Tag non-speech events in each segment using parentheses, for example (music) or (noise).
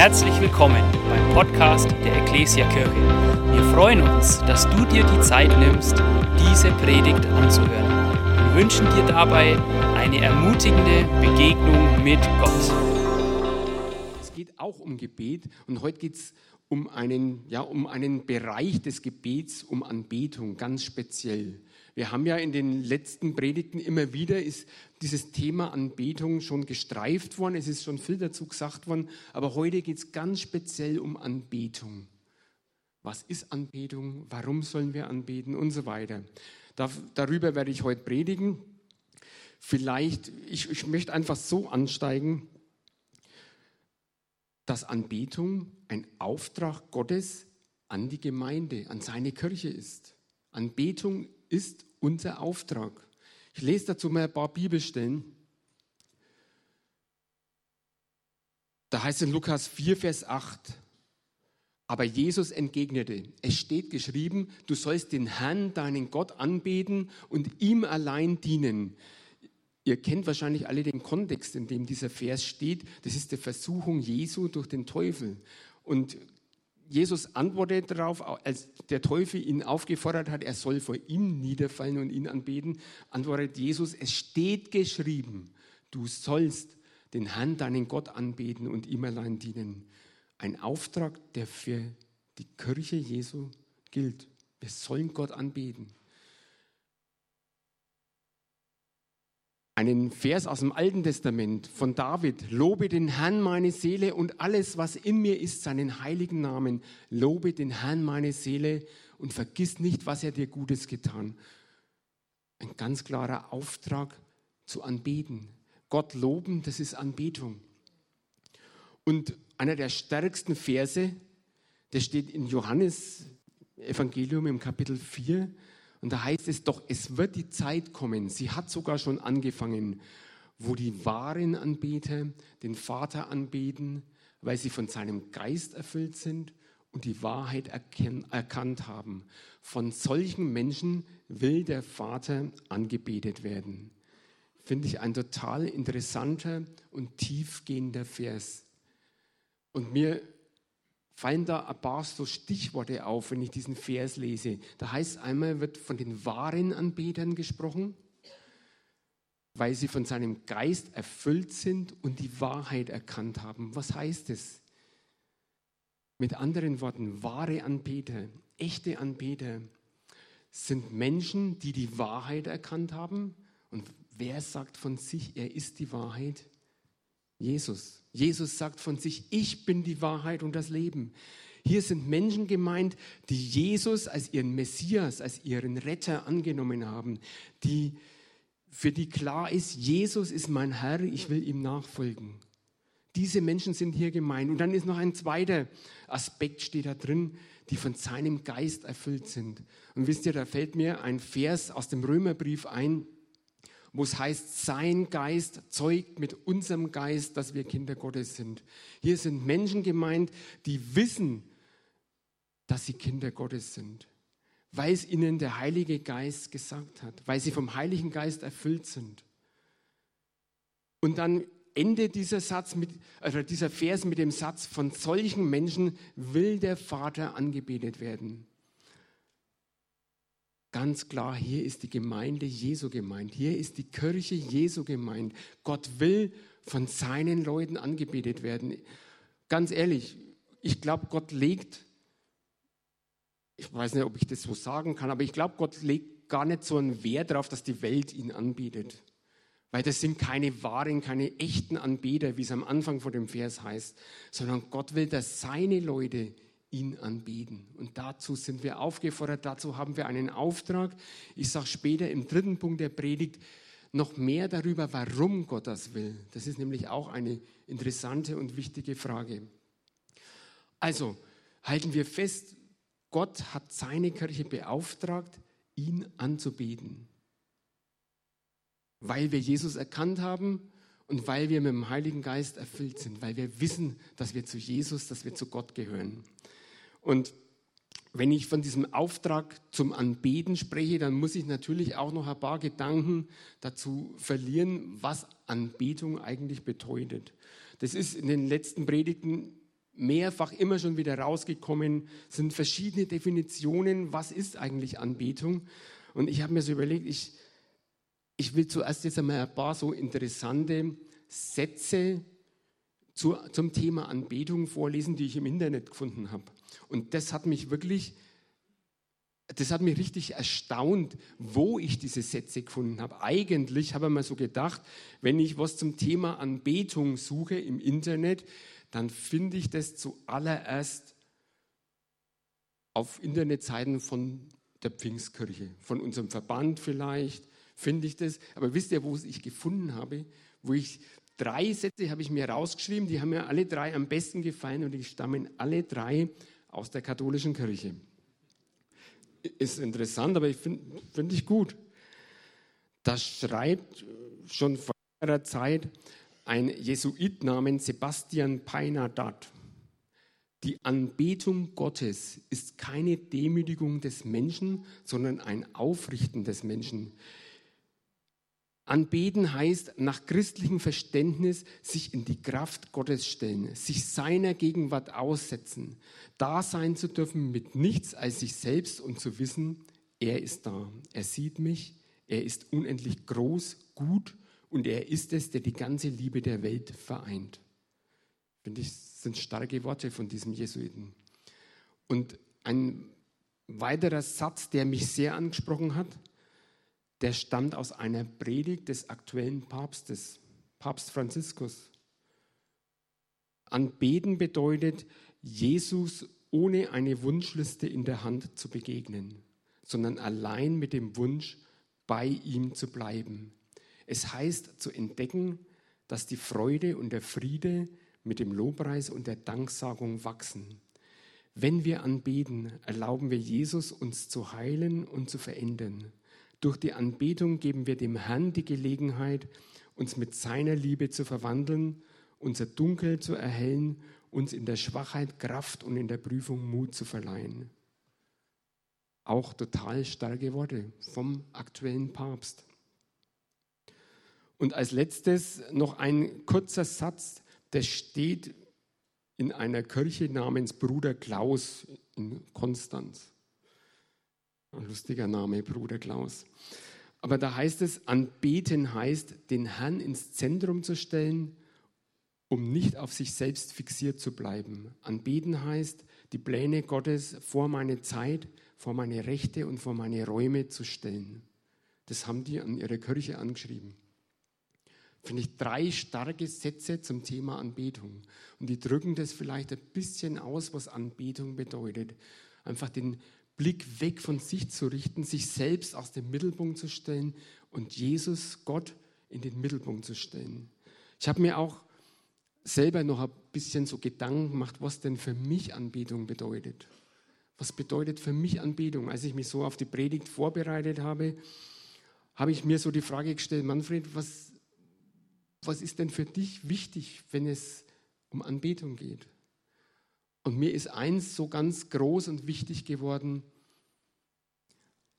Herzlich willkommen beim Podcast der Ecclesia Kirche. Wir freuen uns, dass du dir die Zeit nimmst, diese Predigt anzuhören. Wir wünschen dir dabei eine ermutigende Begegnung mit Gott. Es geht auch um Gebet und heute geht es um einen, ja, um einen Bereich des Gebets, um Anbetung ganz speziell. Wir haben ja in den letzten Predigten immer wieder ist dieses Thema Anbetung schon gestreift worden, es ist schon viel dazu gesagt worden, aber heute geht es ganz speziell um Anbetung. Was ist Anbetung? Warum sollen wir anbeten und so weiter. darüber werde ich heute predigen. Vielleicht, ich, ich möchte einfach so ansteigen, dass Anbetung ein Auftrag Gottes an die Gemeinde, an seine Kirche ist. Anbetung ist unser Auftrag. Ich lese dazu mal ein paar Bibelstellen. Da heißt es in Lukas 4, Vers 8, aber Jesus entgegnete, es steht geschrieben, du sollst den Herrn, deinen Gott, anbeten und ihm allein dienen. Ihr kennt wahrscheinlich alle den Kontext, in dem dieser Vers steht. Das ist die Versuchung Jesu durch den Teufel. Und Jesus antwortet darauf, als der Teufel ihn aufgefordert hat, er soll vor ihm niederfallen und ihn anbeten, antwortet Jesus, es steht geschrieben, du sollst den Herrn, deinen Gott anbeten und ihm allein dienen. Ein Auftrag, der für die Kirche Jesu gilt. Wir sollen Gott anbeten. Einen Vers aus dem Alten Testament von David. Lobe den Herrn meine Seele und alles, was in mir ist, seinen heiligen Namen. Lobe den Herrn meine Seele und vergiss nicht, was er dir Gutes getan. Ein ganz klarer Auftrag zu anbeten. Gott loben, das ist Anbetung. Und einer der stärksten Verse, der steht in Johannes Evangelium im Kapitel 4. Und da heißt es doch, es wird die Zeit kommen, sie hat sogar schon angefangen, wo die wahren Anbeter den Vater anbeten, weil sie von seinem Geist erfüllt sind und die Wahrheit erkannt haben. Von solchen Menschen will der Vater angebetet werden. Finde ich ein total interessanter und tiefgehender Vers. Und mir fallen da ein paar so Stichworte auf, wenn ich diesen Vers lese. Da heißt einmal, wird von den wahren Anbetern gesprochen, weil sie von seinem Geist erfüllt sind und die Wahrheit erkannt haben. Was heißt es? Mit anderen Worten, wahre Anbeter, echte Anbeter sind Menschen, die die Wahrheit erkannt haben. Und wer sagt von sich, er ist die Wahrheit? Jesus. Jesus sagt von sich, ich bin die Wahrheit und das Leben. Hier sind Menschen gemeint, die Jesus als ihren Messias, als ihren Retter angenommen haben, die, für die klar ist, Jesus ist mein Herr, ich will ihm nachfolgen. Diese Menschen sind hier gemeint. Und dann ist noch ein zweiter Aspekt, steht da drin, die von seinem Geist erfüllt sind. Und wisst ihr, da fällt mir ein Vers aus dem Römerbrief ein, wo es heißt, sein Geist zeugt mit unserem Geist, dass wir Kinder Gottes sind. Hier sind Menschen gemeint, die wissen, dass sie Kinder Gottes sind, weil es ihnen der Heilige Geist gesagt hat, weil sie vom Heiligen Geist erfüllt sind. Und dann endet dieser Satz mit, also dieser Vers mit dem Satz, von solchen Menschen will der Vater angebetet werden. Ganz klar, hier ist die Gemeinde Jesu gemeint. Hier ist die Kirche Jesu gemeint. Gott will von seinen Leuten angebetet werden. Ganz ehrlich, ich glaube, Gott legt, ich weiß nicht, ob ich das so sagen kann, aber ich glaube, Gott legt gar nicht so einen Wert darauf, dass die Welt ihn anbietet. Weil das sind keine wahren, keine echten Anbeter, wie es am Anfang von dem Vers heißt, sondern Gott will, dass seine Leute ihn anbeten. Und dazu sind wir aufgefordert, dazu haben wir einen Auftrag. Ich sage später im dritten Punkt der Predigt noch mehr darüber, warum Gott das will. Das ist nämlich auch eine interessante und wichtige Frage. Also halten wir fest, Gott hat seine Kirche beauftragt, ihn anzubeten. Weil wir Jesus erkannt haben und weil wir mit dem Heiligen Geist erfüllt sind, weil wir wissen, dass wir zu Jesus, dass wir zu Gott gehören. Und wenn ich von diesem Auftrag zum Anbeten spreche, dann muss ich natürlich auch noch ein paar Gedanken dazu verlieren, was Anbetung eigentlich bedeutet. Das ist in den letzten Predigten mehrfach immer schon wieder rausgekommen, sind verschiedene Definitionen, was ist eigentlich Anbetung. Und ich habe mir so überlegt, ich, ich will zuerst jetzt einmal ein paar so interessante Sätze zu, zum Thema Anbetung vorlesen, die ich im Internet gefunden habe. Und das hat mich wirklich, das hat mich richtig erstaunt, wo ich diese Sätze gefunden habe. Eigentlich habe ich mir so gedacht, wenn ich was zum Thema Anbetung suche im Internet, dann finde ich das zuallererst auf Internetseiten von der Pfingstkirche, von unserem Verband vielleicht, finde ich das. Aber wisst ihr, wo ich gefunden habe, wo ich drei Sätze habe ich mir rausgeschrieben, die haben mir alle drei am besten gefallen und die stammen alle drei aus der katholischen Kirche. Ist interessant, aber ich finde find ich gut. Das schreibt schon vor längerer Zeit ein Jesuit namens Sebastian Peinadat. Die Anbetung Gottes ist keine Demütigung des Menschen, sondern ein Aufrichten des Menschen. Anbeten heißt nach christlichem Verständnis sich in die Kraft Gottes stellen, sich seiner Gegenwart aussetzen, da sein zu dürfen mit nichts als sich selbst und zu wissen, er ist da, er sieht mich, er ist unendlich groß, gut und er ist es, der die ganze Liebe der Welt vereint. Finde ich, sind starke Worte von diesem Jesuiten. Und ein weiterer Satz, der mich sehr angesprochen hat, der stammt aus einer Predigt des aktuellen Papstes, Papst Franziskus. Anbeten bedeutet, Jesus ohne eine Wunschliste in der Hand zu begegnen, sondern allein mit dem Wunsch, bei ihm zu bleiben. Es heißt zu entdecken, dass die Freude und der Friede mit dem Lobpreis und der Danksagung wachsen. Wenn wir anbeten, erlauben wir Jesus, uns zu heilen und zu verändern. Durch die Anbetung geben wir dem Herrn die Gelegenheit, uns mit seiner Liebe zu verwandeln, unser Dunkel zu erhellen, uns in der Schwachheit Kraft und in der Prüfung Mut zu verleihen. Auch total starke Worte vom aktuellen Papst. Und als letztes noch ein kurzer Satz, der steht in einer Kirche namens Bruder Klaus in Konstanz. Ein lustiger Name, Bruder Klaus. Aber da heißt es, anbeten heißt, den Herrn ins Zentrum zu stellen, um nicht auf sich selbst fixiert zu bleiben. Anbeten heißt, die Pläne Gottes vor meine Zeit, vor meine Rechte und vor meine Räume zu stellen. Das haben die an ihrer Kirche angeschrieben finde ich drei starke Sätze zum Thema Anbetung. Und die drücken das vielleicht ein bisschen aus, was Anbetung bedeutet. Einfach den Blick weg von sich zu richten, sich selbst aus dem Mittelpunkt zu stellen und Jesus, Gott, in den Mittelpunkt zu stellen. Ich habe mir auch selber noch ein bisschen so Gedanken gemacht, was denn für mich Anbetung bedeutet. Was bedeutet für mich Anbetung? Als ich mich so auf die Predigt vorbereitet habe, habe ich mir so die Frage gestellt, Manfred, was, was ist denn für dich wichtig, wenn es um Anbetung geht? Und mir ist eins so ganz groß und wichtig geworden.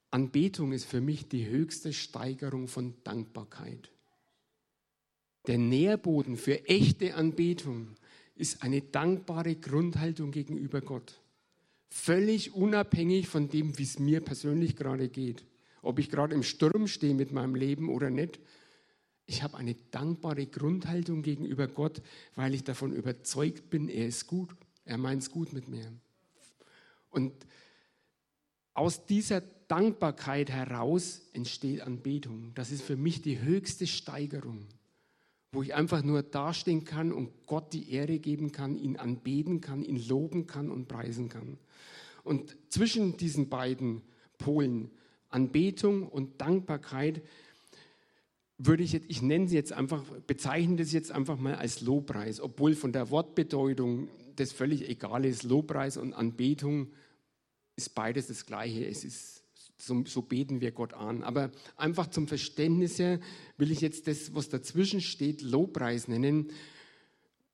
Anbetung ist für mich die höchste Steigerung von Dankbarkeit. Der Nährboden für echte Anbetung ist eine dankbare Grundhaltung gegenüber Gott. Völlig unabhängig von dem, wie es mir persönlich gerade geht. Ob ich gerade im Sturm stehe mit meinem Leben oder nicht, ich habe eine dankbare Grundhaltung gegenüber Gott, weil ich davon überzeugt bin, er ist gut. Er meint es gut mit mir. Und aus dieser Dankbarkeit heraus entsteht Anbetung. Das ist für mich die höchste Steigerung, wo ich einfach nur dastehen kann und Gott die Ehre geben kann, ihn anbeten kann, ihn loben kann und preisen kann. Und zwischen diesen beiden Polen, Anbetung und Dankbarkeit, würde ich jetzt, ich nenne sie jetzt einfach, bezeichne das jetzt einfach mal als Lobpreis, obwohl von der Wortbedeutung das völlig egal ist. Lobpreis und Anbetung ist beides das Gleiche. Es ist, so, so beten wir Gott an. Aber einfach zum Verständnis her will ich jetzt das, was dazwischen steht, Lobpreis nennen.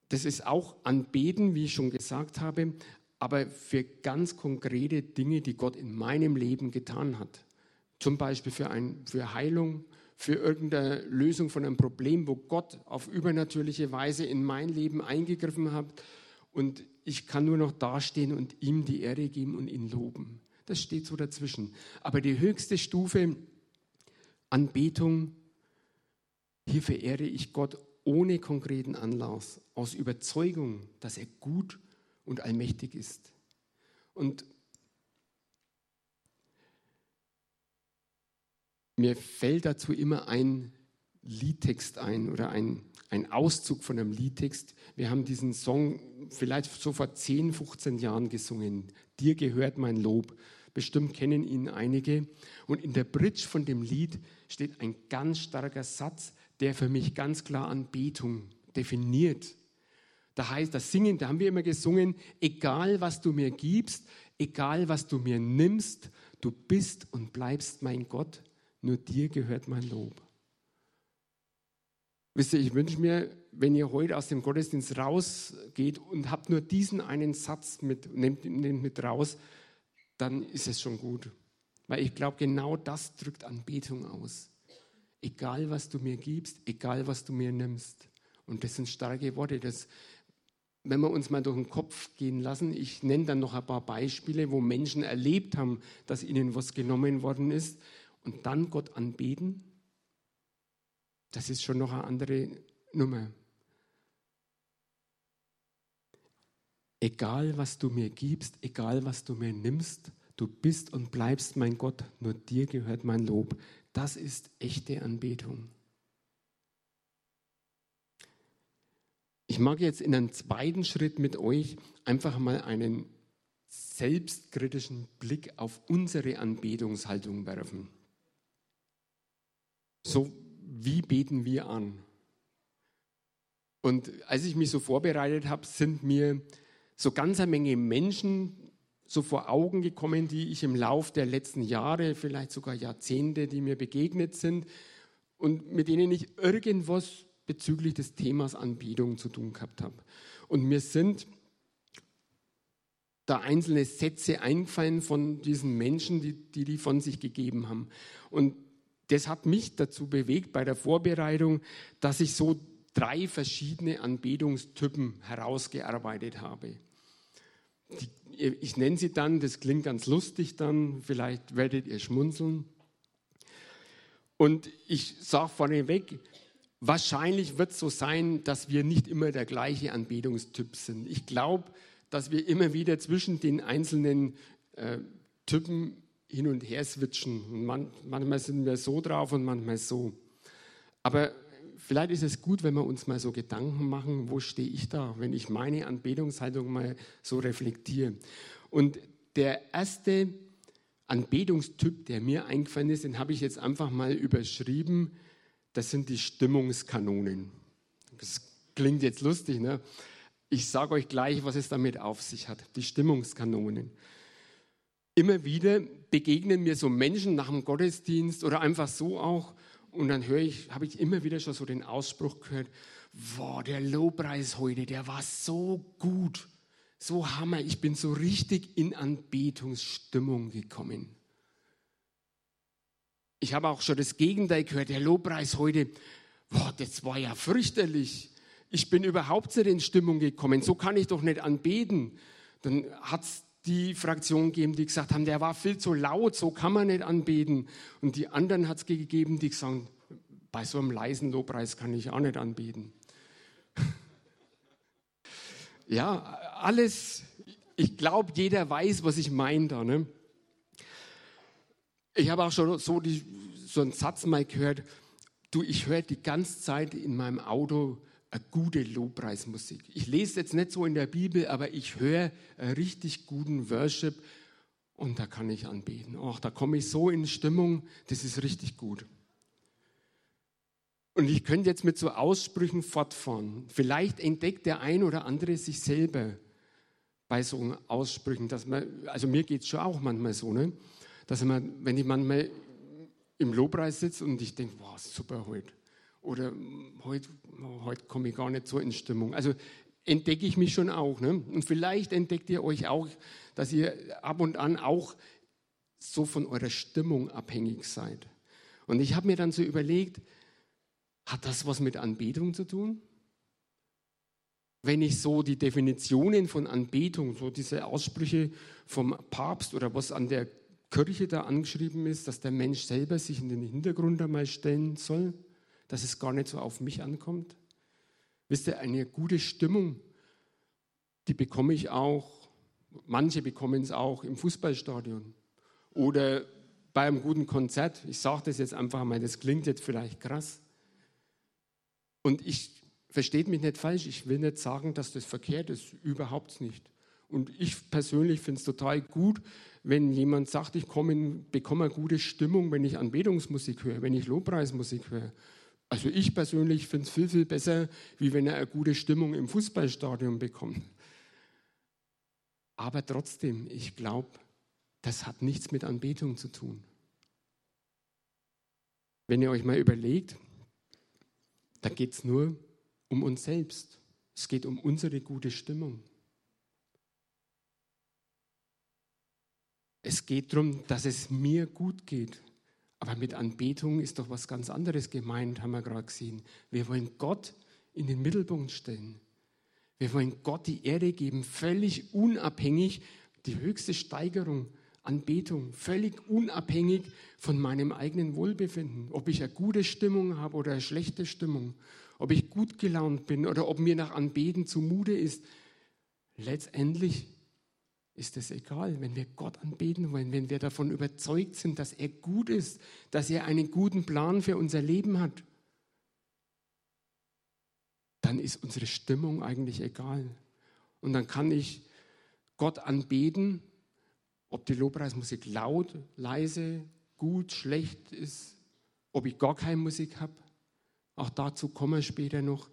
Das ist auch Anbeten, wie ich schon gesagt habe, aber für ganz konkrete Dinge, die Gott in meinem Leben getan hat. Zum Beispiel für, ein, für Heilung, für irgendeine Lösung von einem Problem, wo Gott auf übernatürliche Weise in mein Leben eingegriffen hat und ich kann nur noch dastehen und ihm die Ehre geben und ihn loben. Das steht so dazwischen. Aber die höchste Stufe Anbetung, hier verehre ich Gott ohne konkreten Anlass, aus Überzeugung, dass er gut und allmächtig ist. Und mir fällt dazu immer ein Liedtext ein oder ein, ein Auszug von einem Liedtext. Wir haben diesen Song vielleicht so vor 10, 15 Jahren gesungen. Dir gehört mein Lob. Bestimmt kennen ihn einige. Und in der Bridge von dem Lied steht ein ganz starker Satz, der für mich ganz klar Anbetung definiert. Da heißt das Singen, da haben wir immer gesungen, egal was du mir gibst, egal was du mir nimmst, du bist und bleibst mein Gott, nur dir gehört mein Lob. Wisst ihr, ich wünsche mir, wenn ihr heute aus dem Gottesdienst rausgeht und habt nur diesen einen Satz mit, nehmt, nehmt mit raus, dann ist es schon gut. Weil ich glaube, genau das drückt Anbetung aus. Egal, was du mir gibst, egal, was du mir nimmst. Und das sind starke Worte. Das, wenn wir uns mal durch den Kopf gehen lassen, ich nenne dann noch ein paar Beispiele, wo Menschen erlebt haben, dass ihnen was genommen worden ist und dann Gott anbeten, das ist schon noch eine andere Nummer. Egal, was du mir gibst, egal, was du mir nimmst, du bist und bleibst mein Gott, nur dir gehört mein Lob. Das ist echte Anbetung. Ich mag jetzt in einem zweiten Schritt mit euch einfach mal einen selbstkritischen Blick auf unsere Anbetungshaltung werfen. So, wie beten wir an? Und als ich mich so vorbereitet habe, sind mir so ganz eine Menge Menschen so vor Augen gekommen, die ich im Lauf der letzten Jahre, vielleicht sogar Jahrzehnte, die mir begegnet sind und mit denen ich irgendwas bezüglich des Themas Anbetung zu tun gehabt habe. Und mir sind da einzelne Sätze eingefallen von diesen Menschen, die, die die von sich gegeben haben. Und das hat mich dazu bewegt bei der Vorbereitung, dass ich so drei verschiedene Anbetungstypen herausgearbeitet habe. Die, ich nenne sie dann, das klingt ganz lustig dann, vielleicht werdet ihr schmunzeln. Und ich sage vorneweg, wahrscheinlich wird es so sein, dass wir nicht immer der gleiche Anbetungstyp sind. Ich glaube, dass wir immer wieder zwischen den einzelnen äh, Typen hin und her switchen. Und man, manchmal sind wir so drauf und manchmal so. Aber vielleicht ist es gut, wenn wir uns mal so Gedanken machen, wo stehe ich da, wenn ich meine Anbetungshaltung mal so reflektiere. Und der erste Anbetungstyp, der mir eingefallen ist, den habe ich jetzt einfach mal überschrieben. Das sind die Stimmungskanonen. Das klingt jetzt lustig, ne? Ich sage euch gleich, was es damit auf sich hat. Die Stimmungskanonen immer wieder begegnen mir so Menschen nach dem Gottesdienst oder einfach so auch. Und dann höre ich, habe ich immer wieder schon so den Ausspruch gehört, wow, der Lobpreis heute, der war so gut, so hammer, ich bin so richtig in Anbetungsstimmung gekommen. Ich habe auch schon das Gegenteil gehört, der Lobpreis heute, wow, das war ja fürchterlich. Ich bin überhaupt nicht in Stimmung gekommen, so kann ich doch nicht anbeten. Dann hat es die Fraktion gegeben, die gesagt haben, der war viel zu laut, so kann man nicht anbeten. Und die anderen hat es gegeben, die gesagt haben, bei so einem leisen Lobpreis kann ich auch nicht anbeten. (laughs) ja, alles, ich glaube, jeder weiß, was ich meine da. Ne? Ich habe auch schon so, die, so einen Satz mal gehört, du, ich höre die ganze Zeit in meinem Auto eine gute Lobpreismusik. Ich lese jetzt nicht so in der Bibel, aber ich höre richtig guten Worship und da kann ich anbeten. Ach, da komme ich so in Stimmung, das ist richtig gut. Und ich könnte jetzt mit so Aussprüchen fortfahren. Vielleicht entdeckt der ein oder andere sich selber bei so Aussprüchen, dass man, also mir geht es schon auch manchmal so, ne? dass man, wenn ich manchmal im Lobpreis sitze und ich denke, wow, super heute oder heute, heute komme ich gar nicht so in Stimmung. Also entdecke ich mich schon auch. Ne? Und vielleicht entdeckt ihr euch auch, dass ihr ab und an auch so von eurer Stimmung abhängig seid. Und ich habe mir dann so überlegt, hat das was mit Anbetung zu tun? wenn ich so die Definitionen von Anbetung, so diese Aussprüche vom Papst oder was an der Kirche da angeschrieben ist, dass der Mensch selber sich in den Hintergrund einmal stellen soll, dass es gar nicht so auf mich ankommt. Wisst ihr, eine gute Stimmung, die bekomme ich auch, manche bekommen es auch im Fußballstadion oder bei einem guten Konzert. Ich sage das jetzt einfach mal, das klingt jetzt vielleicht krass. Und ich versteht mich nicht falsch, ich will nicht sagen, dass das verkehrt ist, überhaupt nicht. Und ich persönlich finde es total gut, wenn jemand sagt, ich komme, bekomme eine gute Stimmung, wenn ich Anbetungsmusik höre, wenn ich Lobpreismusik höre. Also ich persönlich finde es viel, viel besser, wie wenn er eine gute Stimmung im Fußballstadion bekommt. Aber trotzdem, ich glaube, das hat nichts mit Anbetung zu tun. Wenn ihr euch mal überlegt, da geht es nur um uns selbst. Es geht um unsere gute Stimmung. Es geht darum, dass es mir gut geht. Aber mit Anbetung ist doch was ganz anderes gemeint, haben wir gerade gesehen. Wir wollen Gott in den Mittelpunkt stellen. Wir wollen Gott die Ehre geben, völlig unabhängig, die höchste Steigerung, Anbetung, völlig unabhängig von meinem eigenen Wohlbefinden. Ob ich eine gute Stimmung habe oder eine schlechte Stimmung, ob ich gut gelaunt bin oder ob mir nach Anbeten zumute ist. Letztendlich ist es egal, wenn wir Gott anbeten wollen, wenn wir davon überzeugt sind, dass er gut ist, dass er einen guten Plan für unser Leben hat, dann ist unsere Stimmung eigentlich egal. Und dann kann ich Gott anbeten, ob die Lobpreismusik laut, leise, gut, schlecht ist, ob ich gar keine Musik habe. Auch dazu kommen wir später noch.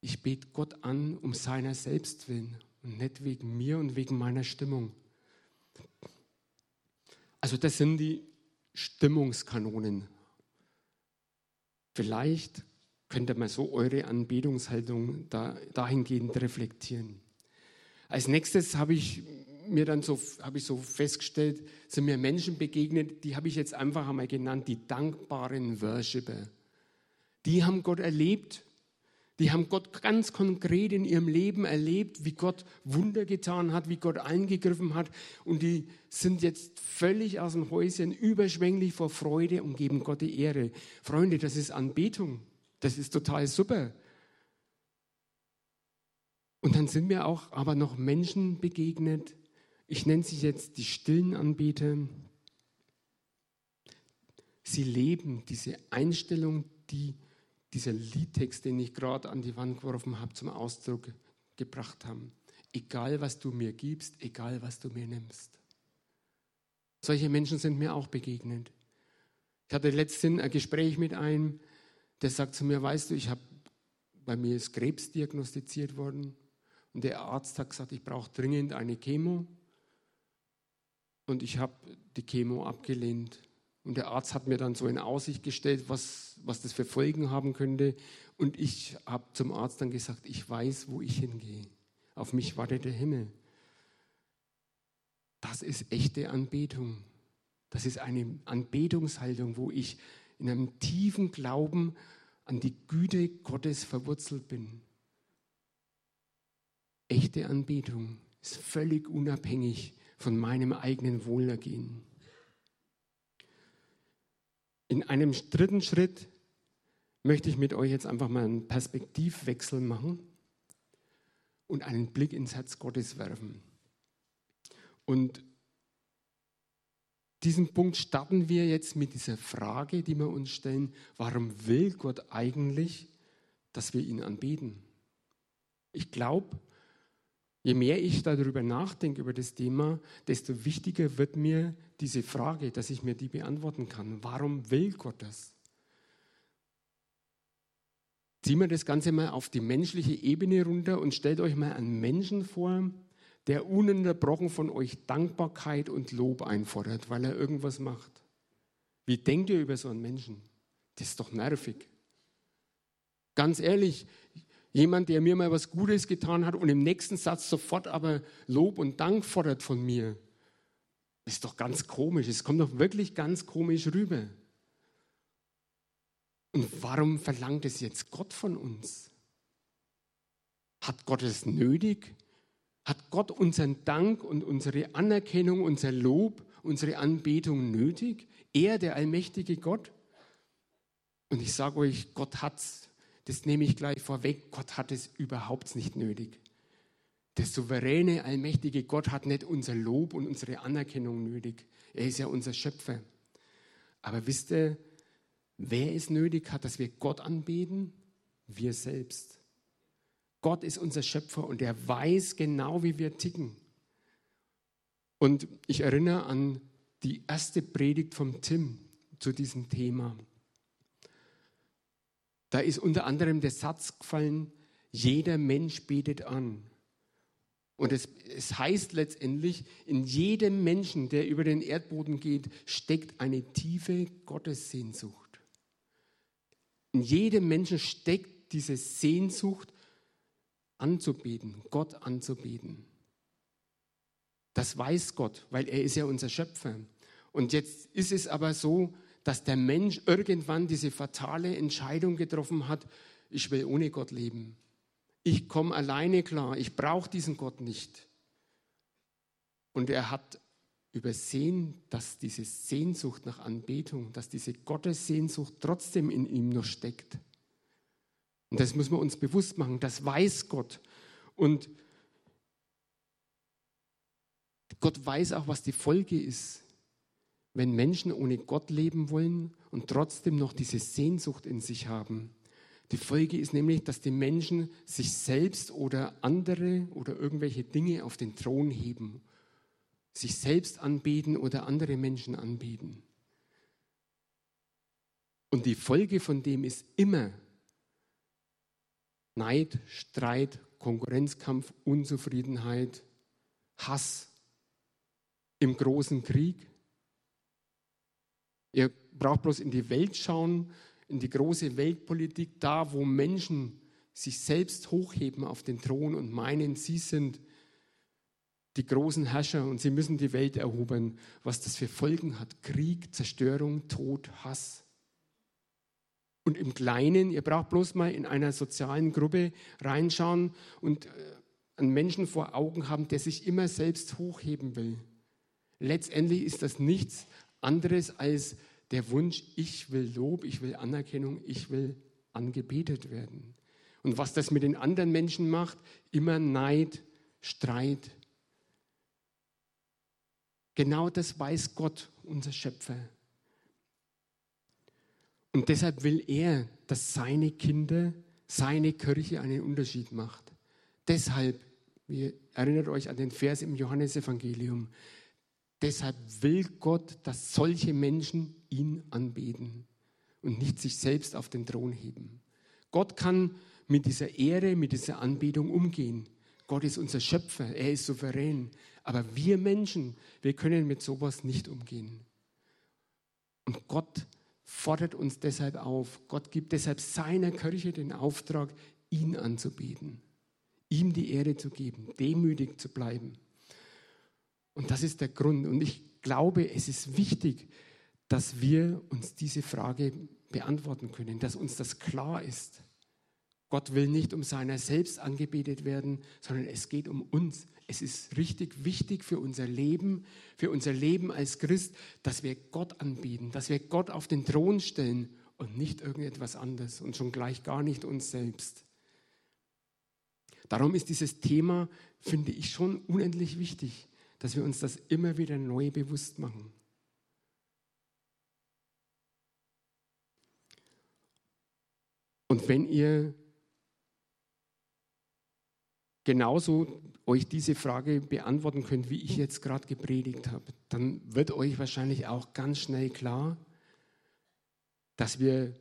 Ich bete Gott an um seiner selbst willen und nicht wegen mir und wegen meiner Stimmung. Also das sind die Stimmungskanonen. Vielleicht könnt ihr mal so eure Anbetungshaltung da, dahingehend reflektieren. Als nächstes habe ich mir dann so, habe ich so festgestellt, sind mir Menschen begegnet, die habe ich jetzt einfach einmal genannt, die dankbaren Worshipper. Die haben Gott erlebt die haben Gott ganz konkret in ihrem Leben erlebt, wie Gott Wunder getan hat, wie Gott eingegriffen hat. Und die sind jetzt völlig aus dem Häuschen, überschwänglich vor Freude und geben Gott die Ehre. Freunde, das ist Anbetung. Das ist total super. Und dann sind mir auch aber noch Menschen begegnet. Ich nenne sie jetzt die stillen Anbeter. Sie leben diese Einstellung, die dieser Liedtext, den ich gerade an die Wand geworfen habe, zum Ausdruck gebracht haben. Egal, was du mir gibst, egal, was du mir nimmst. Solche Menschen sind mir auch begegnet. Ich hatte letztens ein Gespräch mit einem, der sagt zu mir, weißt du, ich habe, bei mir ist Krebs diagnostiziert worden und der Arzt hat gesagt, ich brauche dringend eine Chemo und ich habe die Chemo abgelehnt. Und der Arzt hat mir dann so in Aussicht gestellt, was, was das für Folgen haben könnte. Und ich habe zum Arzt dann gesagt, ich weiß, wo ich hingehe. Auf mich wartet der Himmel. Das ist echte Anbetung. Das ist eine Anbetungshaltung, wo ich in einem tiefen Glauben an die Güte Gottes verwurzelt bin. Echte Anbetung ist völlig unabhängig von meinem eigenen Wohlergehen. In einem dritten Schritt möchte ich mit euch jetzt einfach mal einen Perspektivwechsel machen und einen Blick ins Herz Gottes werfen. Und diesen Punkt starten wir jetzt mit dieser Frage, die wir uns stellen, warum will Gott eigentlich, dass wir ihn anbeten? Ich glaube, Je mehr ich darüber nachdenke, über das Thema, desto wichtiger wird mir diese Frage, dass ich mir die beantworten kann. Warum will Gott das? Ziehen wir das Ganze mal auf die menschliche Ebene runter und stellt euch mal einen Menschen vor, der ununterbrochen von euch Dankbarkeit und Lob einfordert, weil er irgendwas macht. Wie denkt ihr über so einen Menschen? Das ist doch nervig. Ganz ehrlich, Jemand, der mir mal was Gutes getan hat und im nächsten Satz sofort aber Lob und Dank fordert von mir. Ist doch ganz komisch. Es kommt doch wirklich ganz komisch rüber. Und warum verlangt es jetzt Gott von uns? Hat Gott es nötig? Hat Gott unseren Dank und unsere Anerkennung, unser Lob, unsere Anbetung nötig? Er, der allmächtige Gott? Und ich sage euch, Gott hat's. Das nehme ich gleich vorweg. Gott hat es überhaupt nicht nötig. Der souveräne, allmächtige Gott hat nicht unser Lob und unsere Anerkennung nötig. Er ist ja unser Schöpfer. Aber wisst ihr, wer es nötig hat, dass wir Gott anbeten? Wir selbst. Gott ist unser Schöpfer und er weiß genau, wie wir ticken. Und ich erinnere an die erste Predigt vom Tim zu diesem Thema. Da ist unter anderem der Satz gefallen, jeder Mensch betet an. Und es, es, heißt letztendlich, in jedem Menschen, der über den Erdboden geht, steckt eine tiefe Gottessehnsucht. In jedem Menschen steckt diese Sehnsucht anzubeten, Gott anzubeten. Das weiß Gott, weil er ist ja unser Schöpfer. Und jetzt ist es aber so, dass der Mensch irgendwann diese fatale Entscheidung getroffen hat, ich will ohne Gott leben. Ich komme alleine klar, ich brauche diesen Gott nicht. Und er hat übersehen, dass diese Sehnsucht nach Anbetung, dass diese Gottessehnsucht trotzdem in ihm noch steckt. Und das muss man uns bewusst machen, das weiß Gott. Und Gott weiß auch, was die Folge ist, wenn Menschen ohne Gott leben wollen und trotzdem noch diese Sehnsucht in sich haben. Die Folge ist nämlich, dass die Menschen sich selbst oder andere oder irgendwelche Dinge auf den Thron heben, sich selbst anbeten oder andere Menschen anbeten. Und die Folge von dem ist immer Neid, Streit, Konkurrenzkampf, Unzufriedenheit, Hass im großen Krieg. Ihr braucht bloß in die Welt schauen, in die große Weltpolitik, da wo Menschen sich selbst hochheben auf den Thron und meinen, sie sind die großen Herrscher und sie müssen die Welt erobern, was das für Folgen hat. Krieg, Zerstörung, Tod, Hass. Und im Kleinen, ihr braucht bloß mal in einer sozialen Gruppe reinschauen und äh, einen Menschen vor Augen haben, der sich immer selbst hochheben will. Letztendlich ist das nichts anderes als der Wunsch, ich will Lob, ich will Anerkennung, ich will angebetet werden. Und was das mit den anderen Menschen macht, immer Neid, Streit. Genau das weiß Gott, unser Schöpfer. Und deshalb will er, dass seine Kinder, seine Kirche einen Unterschied macht. Deshalb, ihr erinnert euch an den Vers im Johannesevangelium, deshalb will Gott, dass solche Menschen ihn anbeten und nicht sich selbst auf den Thron heben. Gott kann mit dieser Ehre, mit dieser Anbetung umgehen. Gott ist unser Schöpfer, er ist souverän. Aber wir Menschen, wir können mit sowas nicht umgehen. Und Gott fordert uns deshalb auf. Gott gibt deshalb seiner Kirche den Auftrag, ihn anzubeten, ihm die Ehre zu geben, demütig zu bleiben. Und das ist der Grund. Und ich glaube, es ist wichtig, dass wir uns diese Frage beantworten können, dass uns das klar ist. Gott will nicht um seiner selbst angebetet werden, sondern es geht um uns. Es ist richtig wichtig für unser Leben, für unser Leben als Christ, dass wir Gott anbieten, dass wir Gott auf den Thron stellen und nicht irgendetwas anderes und schon gleich gar nicht uns selbst. Darum ist dieses Thema, finde ich, schon unendlich wichtig, dass wir uns das immer wieder neu bewusst machen. Und wenn ihr genauso euch diese Frage beantworten könnt, wie ich jetzt gerade gepredigt habe, dann wird euch wahrscheinlich auch ganz schnell klar, dass wir,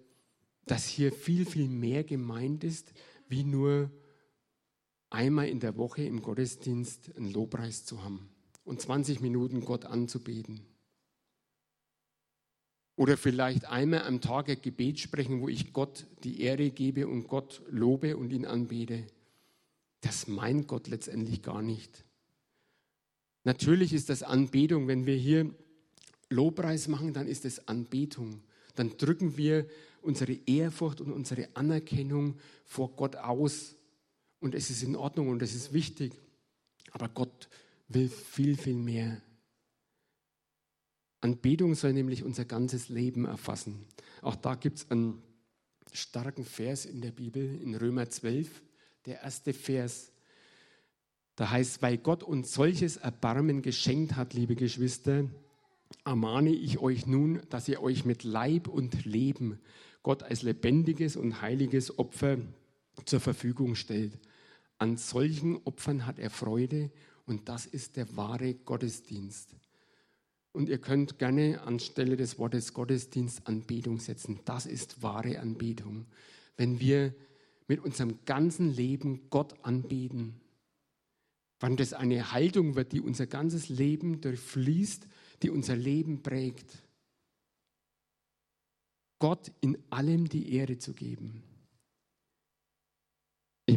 dass hier viel, viel mehr gemeint ist, wie nur einmal in der Woche im Gottesdienst einen Lobpreis zu haben und 20 Minuten Gott anzubeten. Oder vielleicht einmal am Tag ein Gebet sprechen, wo ich Gott die Ehre gebe und Gott lobe und ihn anbete. Das meint Gott letztendlich gar nicht. Natürlich ist das Anbetung. Wenn wir hier Lobpreis machen, dann ist es Anbetung. Dann drücken wir unsere Ehrfurcht und unsere Anerkennung vor Gott aus. Und es ist in Ordnung und es ist wichtig. Aber Gott will viel, viel mehr. Anbetung soll nämlich unser ganzes Leben erfassen. Auch da gibt es einen starken Vers in der Bibel, in Römer 12, der erste Vers. Da heißt, weil Gott uns solches Erbarmen geschenkt hat, liebe Geschwister, ermahne ich euch nun, dass ihr euch mit Leib und Leben Gott als lebendiges und heiliges Opfer zur Verfügung stellt. An solchen Opfern hat er Freude und das ist der wahre Gottesdienst. Und ihr könnt gerne anstelle des Wortes Gottesdienst Anbetung setzen. Das ist wahre Anbetung. Wenn wir mit unserem ganzen Leben Gott anbeten, wann das eine Haltung wird, die unser ganzes Leben durchfließt, die unser Leben prägt. Gott in allem die Ehre zu geben.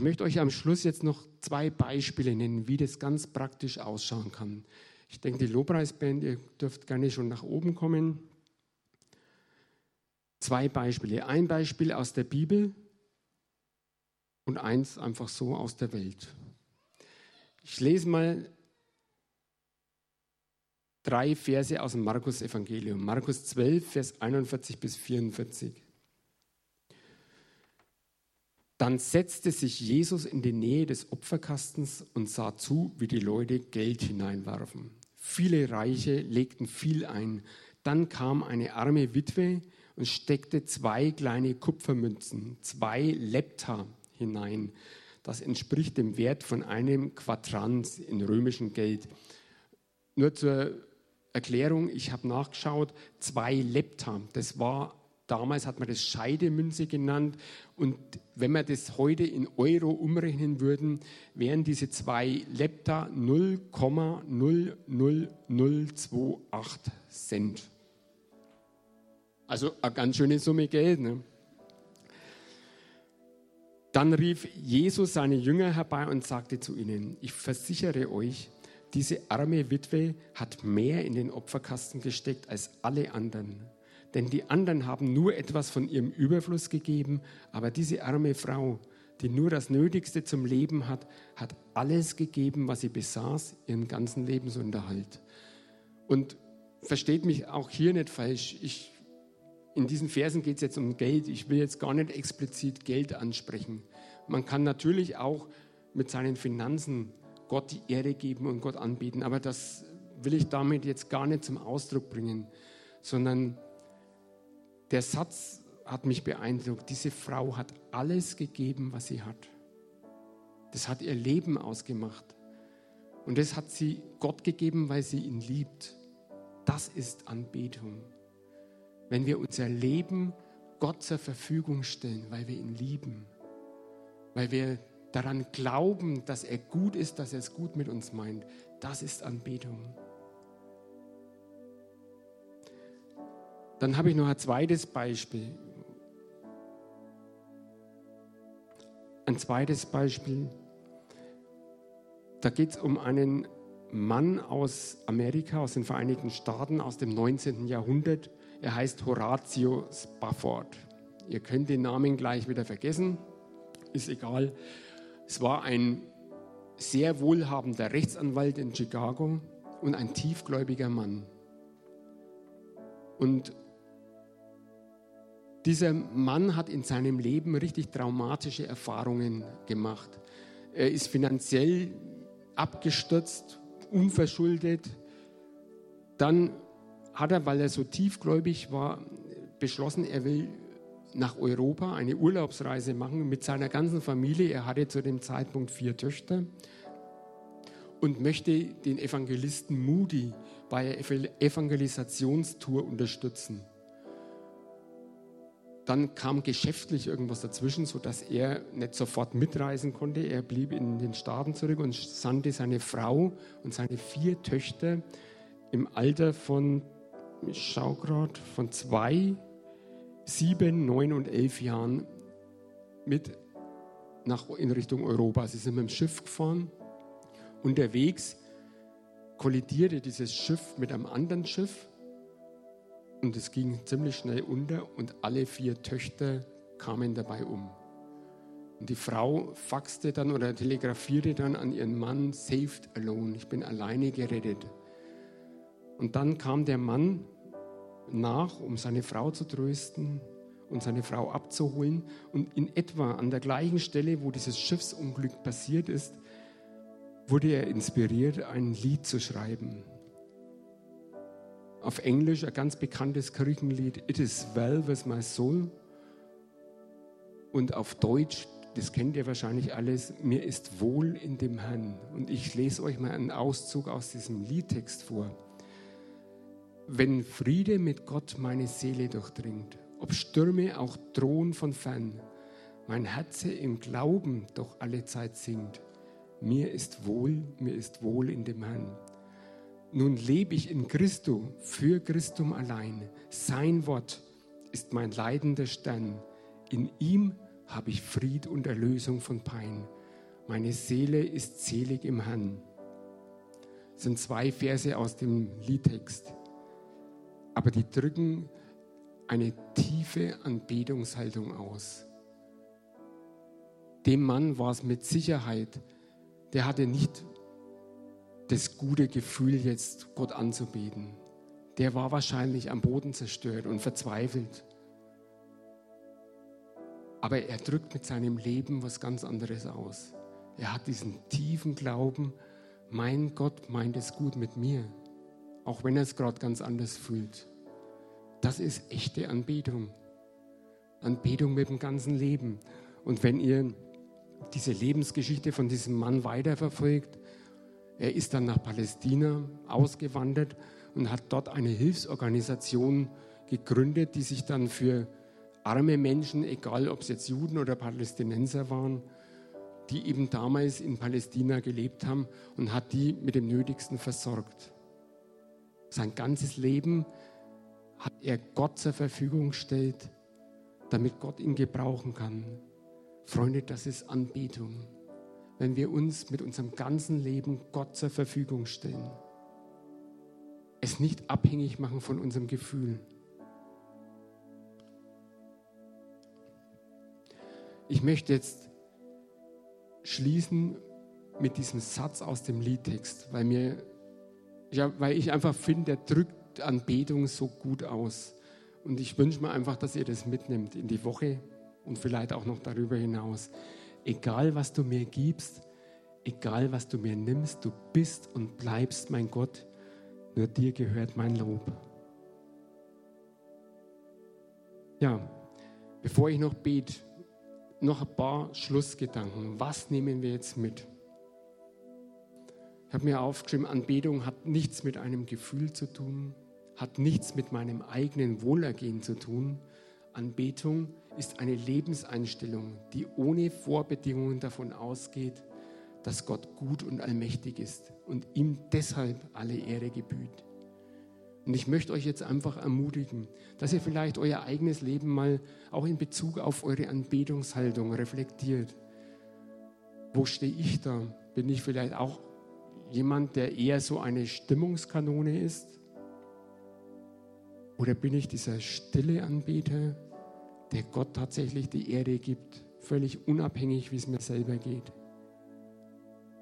Ich möchte euch am Schluss jetzt noch zwei Beispiele nennen, wie das ganz praktisch ausschauen kann. Ich denke, die Lobpreisband, ihr dürft gerne schon nach oben kommen. Zwei Beispiele. Ein Beispiel aus der Bibel und eins einfach so aus der Welt. Ich lese mal drei Verse aus dem Markus-Evangelium. Markus 12, Vers 41 bis 44. Dann setzte sich Jesus in die Nähe des Opferkastens und sah zu, wie die Leute Geld hineinwarfen. Viele Reiche legten viel ein. Dann kam eine arme Witwe und steckte zwei kleine Kupfermünzen, zwei Lepta hinein. Das entspricht dem Wert von einem Quadrant in römischem Geld. Nur zur Erklärung, ich habe nachgeschaut, zwei Lepta, das war Damals hat man das Scheidemünze genannt. Und wenn wir das heute in Euro umrechnen würden, wären diese zwei Lepta 0,00028 Cent. Also eine ganz schöne Summe Geld. Ne? Dann rief Jesus seine Jünger herbei und sagte zu ihnen, ich versichere euch, diese arme Witwe hat mehr in den Opferkasten gesteckt als alle anderen. Denn die anderen haben nur etwas von ihrem Überfluss gegeben, aber diese arme Frau, die nur das Nötigste zum Leben hat, hat alles gegeben, was sie besaß, ihren ganzen Lebensunterhalt. Und versteht mich auch hier nicht falsch. Ich, in diesen Versen geht es jetzt um Geld. Ich will jetzt gar nicht explizit Geld ansprechen. Man kann natürlich auch mit seinen Finanzen Gott die Ehre geben und Gott anbieten, aber das will ich damit jetzt gar nicht zum Ausdruck bringen, sondern der Satz hat mich beeindruckt. Diese Frau hat alles gegeben, was sie hat. Das hat ihr Leben ausgemacht. Und das hat sie Gott gegeben, weil sie ihn liebt. Das ist Anbetung. Wenn wir unser Leben Gott zur Verfügung stellen, weil wir ihn lieben, weil wir daran glauben, dass er gut ist, dass er es gut mit uns meint, das ist Anbetung. Dann habe ich noch ein zweites Beispiel. Ein zweites Beispiel. Da geht es um einen Mann aus Amerika, aus den Vereinigten Staaten, aus dem 19. Jahrhundert. Er heißt Horatio Spafford. Ihr könnt den Namen gleich wieder vergessen, ist egal. Es war ein sehr wohlhabender Rechtsanwalt in Chicago und ein tiefgläubiger Mann. Und dieser Mann hat in seinem Leben richtig traumatische Erfahrungen gemacht. Er ist finanziell abgestürzt, unverschuldet. Dann hat er, weil er so tiefgläubig war, beschlossen, er will nach Europa eine Urlaubsreise machen mit seiner ganzen Familie. Er hatte zu dem Zeitpunkt vier Töchter und möchte den Evangelisten Moody bei der Evangelisationstour unterstützen. Dann kam geschäftlich irgendwas dazwischen, sodass er nicht sofort mitreisen konnte. Er blieb in den Staaten zurück und sandte seine Frau und seine vier Töchter im Alter von, ich schau gerade, von zwei, sieben, neun und elf Jahren mit nach, in Richtung Europa. Sie sind mit dem Schiff gefahren. Unterwegs kollidierte dieses Schiff mit einem anderen Schiff und es ging ziemlich schnell unter und alle vier Töchter kamen dabei um. Und die Frau faxte dann oder telegrafierte dann an ihren Mann, saved alone, ich bin alleine gerettet. Und dann kam der Mann nach, um seine Frau zu trösten und seine Frau abzuholen. Und in etwa an der gleichen Stelle, wo dieses Schiffsunglück passiert ist, wurde er inspiriert, ein Lied zu schreiben. Auf Englisch ein ganz bekanntes Kirchenlied, It is well with my soul. Und auf Deutsch, das kennt ihr wahrscheinlich alles, mir ist wohl in dem Herrn. Und ich lese euch mal einen Auszug aus diesem Liedtext vor. Wenn Friede mit Gott meine Seele durchdringt, ob Stürme auch drohen von fern, mein Herz im Glauben doch alle Zeit singt, mir ist wohl, mir ist wohl in dem Herrn. Nun lebe ich in Christo, für Christum allein. Sein Wort ist mein leidender Stern. In ihm habe ich Fried und Erlösung von Pein. Meine Seele ist selig im Herrn. Das sind zwei Verse aus dem Liedtext. Aber die drücken eine tiefe Anbetungshaltung aus. Dem Mann war es mit Sicherheit, der hatte nicht das gute Gefühl, jetzt Gott anzubeten. Der war wahrscheinlich am Boden zerstört und verzweifelt. Aber er drückt mit seinem Leben was ganz anderes aus. Er hat diesen tiefen Glauben, mein Gott meint es gut mit mir, auch wenn er es gerade ganz anders fühlt. Das ist echte Anbetung. Anbetung mit dem ganzen Leben. Und wenn ihr diese Lebensgeschichte von diesem Mann weiterverfolgt, er ist dann nach Palästina ausgewandert und hat dort eine Hilfsorganisation gegründet, die sich dann für arme Menschen, egal ob es jetzt Juden oder Palästinenser waren, die eben damals in Palästina gelebt haben und hat die mit dem Nötigsten versorgt. Sein ganzes Leben hat er Gott zur Verfügung gestellt, damit Gott ihn gebrauchen kann. Freunde, das ist Anbetung, wenn wir uns mit unserem ganzen Leben Gott zur Verfügung stellen. Es nicht abhängig machen von unserem Gefühl. Ich möchte jetzt schließen mit diesem Satz aus dem Liedtext, weil, mir, ja, weil ich einfach finde, der drückt Anbetung so gut aus. Und ich wünsche mir einfach, dass ihr das mitnimmt in die Woche und vielleicht auch noch darüber hinaus. Egal, was du mir gibst, egal, was du mir nimmst, du bist und bleibst mein Gott, nur dir gehört mein Lob. Ja, bevor ich noch bete, noch ein paar Schlussgedanken. Was nehmen wir jetzt mit? Ich habe mir aufgeschrieben, Anbetung hat nichts mit einem Gefühl zu tun, hat nichts mit meinem eigenen Wohlergehen zu tun. Anbetung ist eine Lebenseinstellung, die ohne Vorbedingungen davon ausgeht, dass Gott gut und allmächtig ist und ihm deshalb alle Ehre gebührt. Und ich möchte euch jetzt einfach ermutigen, dass ihr vielleicht euer eigenes Leben mal auch in Bezug auf eure Anbetungshaltung reflektiert. Wo stehe ich da? Bin ich vielleicht auch jemand, der eher so eine Stimmungskanone ist? Oder bin ich dieser stille Anbeter, der Gott tatsächlich die Ehre gibt, völlig unabhängig, wie es mir selber geht?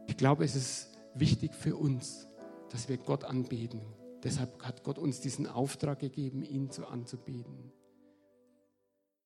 Ich glaube, es ist wichtig für uns, dass wir Gott anbeten. Deshalb hat Gott uns diesen Auftrag gegeben, ihn zu anzubeten.